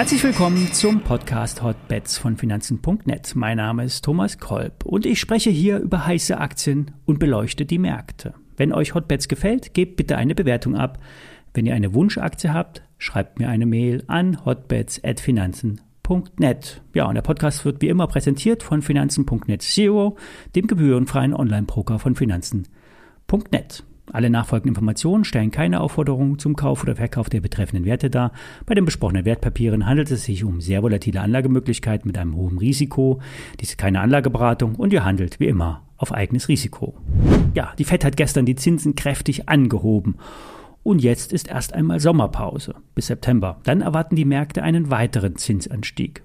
Herzlich willkommen zum Podcast Hotbets von Finanzen.net. Mein Name ist Thomas Kolb und ich spreche hier über heiße Aktien und beleuchte die Märkte. Wenn euch Hotbets gefällt, gebt bitte eine Bewertung ab. Wenn ihr eine Wunschaktie habt, schreibt mir eine Mail an hotbets.finanzen.net. Ja, und der Podcast wird wie immer präsentiert von Finanzen.net Zero, dem gebührenfreien Online-Broker von Finanzen.net. Alle nachfolgenden Informationen stellen keine Aufforderung zum Kauf oder Verkauf der betreffenden Werte dar. Bei den besprochenen Wertpapieren handelt es sich um sehr volatile Anlagemöglichkeiten mit einem hohen Risiko. Dies ist keine Anlageberatung und ihr handelt wie immer auf eigenes Risiko. Ja, die Fed hat gestern die Zinsen kräftig angehoben. Und jetzt ist erst einmal Sommerpause bis September. Dann erwarten die Märkte einen weiteren Zinsanstieg.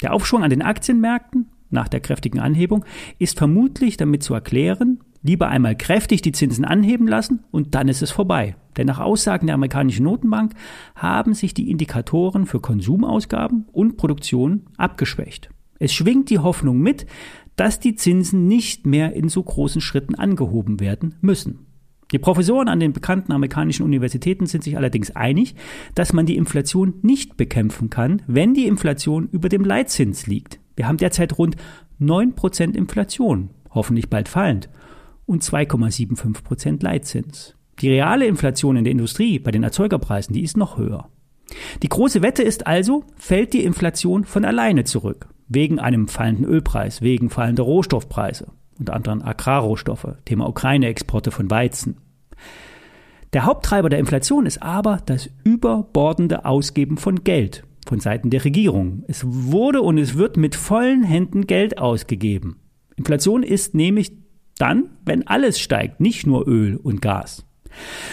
Der Aufschwung an den Aktienmärkten nach der kräftigen Anhebung ist vermutlich damit zu erklären, lieber einmal kräftig die Zinsen anheben lassen und dann ist es vorbei. Denn nach Aussagen der amerikanischen Notenbank haben sich die Indikatoren für Konsumausgaben und Produktion abgeschwächt. Es schwingt die Hoffnung mit, dass die Zinsen nicht mehr in so großen Schritten angehoben werden müssen. Die Professoren an den bekannten amerikanischen Universitäten sind sich allerdings einig, dass man die Inflation nicht bekämpfen kann, wenn die Inflation über dem Leitzins liegt. Wir haben derzeit rund 9% Inflation, hoffentlich bald fallend und 2,75 Prozent Leitzins. Die reale Inflation in der Industrie bei den Erzeugerpreisen, die ist noch höher. Die große Wette ist also, fällt die Inflation von alleine zurück, wegen einem fallenden Ölpreis, wegen fallender Rohstoffpreise, unter anderem Agrarrohstoffe, Thema Ukraine-Exporte von Weizen. Der Haupttreiber der Inflation ist aber das überbordende Ausgeben von Geld von Seiten der Regierung. Es wurde und es wird mit vollen Händen Geld ausgegeben. Inflation ist nämlich dann, wenn alles steigt, nicht nur Öl und Gas.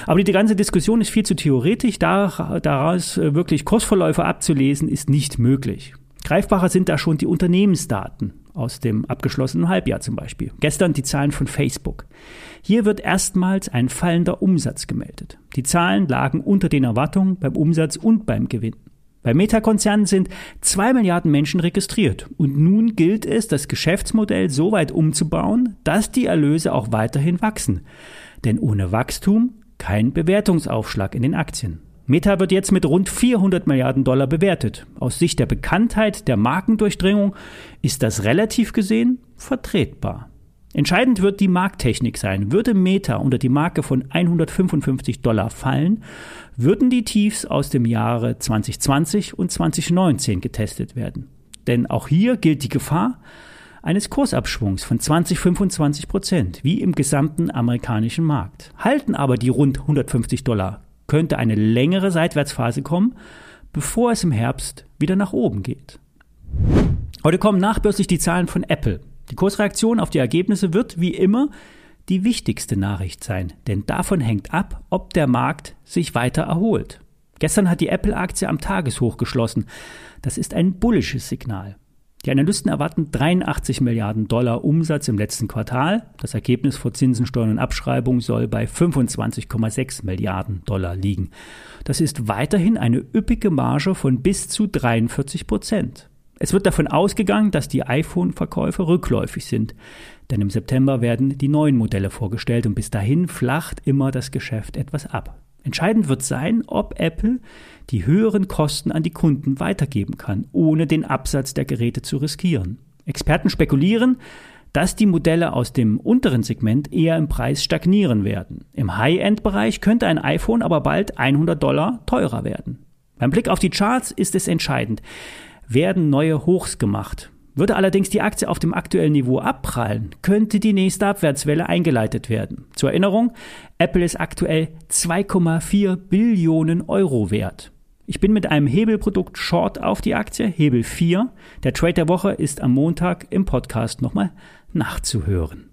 Aber die ganze Diskussion ist viel zu theoretisch. Daraus äh, wirklich Kursverläufe abzulesen, ist nicht möglich. Greifbarer sind da schon die Unternehmensdaten aus dem abgeschlossenen Halbjahr zum Beispiel. Gestern die Zahlen von Facebook. Hier wird erstmals ein fallender Umsatz gemeldet. Die Zahlen lagen unter den Erwartungen beim Umsatz und beim Gewinn. Bei Meta-Konzernen sind zwei Milliarden Menschen registriert und nun gilt es, das Geschäftsmodell so weit umzubauen, dass die Erlöse auch weiterhin wachsen. Denn ohne Wachstum kein Bewertungsaufschlag in den Aktien. Meta wird jetzt mit rund 400 Milliarden Dollar bewertet. Aus Sicht der Bekanntheit der Markendurchdringung ist das relativ gesehen vertretbar. Entscheidend wird die Markttechnik sein. Würde Meta unter die Marke von 155 Dollar fallen, würden die Tiefs aus dem Jahre 2020 und 2019 getestet werden. Denn auch hier gilt die Gefahr eines Kursabschwungs von 20, 25 Prozent, wie im gesamten amerikanischen Markt. Halten aber die rund 150 Dollar, könnte eine längere Seitwärtsphase kommen, bevor es im Herbst wieder nach oben geht. Heute kommen nachbörslich die Zahlen von Apple. Die Kursreaktion auf die Ergebnisse wird wie immer die wichtigste Nachricht sein, denn davon hängt ab, ob der Markt sich weiter erholt. Gestern hat die Apple-Aktie am Tageshoch geschlossen. Das ist ein bullisches Signal. Die Analysten erwarten 83 Milliarden Dollar Umsatz im letzten Quartal. Das Ergebnis vor Zinsen, Steuern und Abschreibung soll bei 25,6 Milliarden Dollar liegen. Das ist weiterhin eine üppige Marge von bis zu 43 Prozent. Es wird davon ausgegangen, dass die iPhone-Verkäufe rückläufig sind, denn im September werden die neuen Modelle vorgestellt und bis dahin flacht immer das Geschäft etwas ab. Entscheidend wird sein, ob Apple die höheren Kosten an die Kunden weitergeben kann, ohne den Absatz der Geräte zu riskieren. Experten spekulieren, dass die Modelle aus dem unteren Segment eher im Preis stagnieren werden. Im High-End-Bereich könnte ein iPhone aber bald 100 Dollar teurer werden. Beim Blick auf die Charts ist es entscheidend werden neue Hochs gemacht. Würde allerdings die Aktie auf dem aktuellen Niveau abprallen, könnte die nächste Abwärtswelle eingeleitet werden. Zur Erinnerung, Apple ist aktuell 2,4 Billionen Euro wert. Ich bin mit einem Hebelprodukt Short auf die Aktie, Hebel 4. Der Trade der Woche ist am Montag im Podcast nochmal nachzuhören.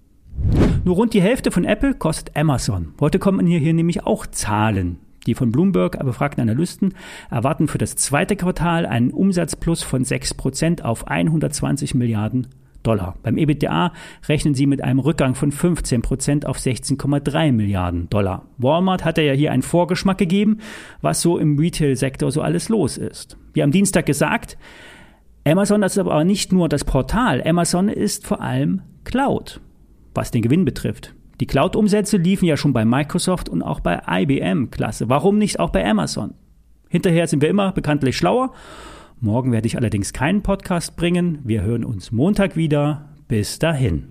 Nur rund die Hälfte von Apple kostet Amazon. Heute kommen hier, nämlich auch Zahlen. Die von Bloomberg befragten Analysten erwarten für das zweite Quartal einen Umsatzplus von 6% auf 120 Milliarden Dollar. Beim EBITDA rechnen sie mit einem Rückgang von 15% auf 16,3 Milliarden Dollar. Walmart hatte ja hier einen Vorgeschmack gegeben, was so im Retail-Sektor so alles los ist. Wie am Dienstag gesagt, Amazon ist aber nicht nur das Portal, Amazon ist vor allem Cloud, was den Gewinn betrifft. Die Cloud-Umsätze liefen ja schon bei Microsoft und auch bei IBM. Klasse. Warum nicht auch bei Amazon? Hinterher sind wir immer bekanntlich schlauer. Morgen werde ich allerdings keinen Podcast bringen. Wir hören uns Montag wieder. Bis dahin.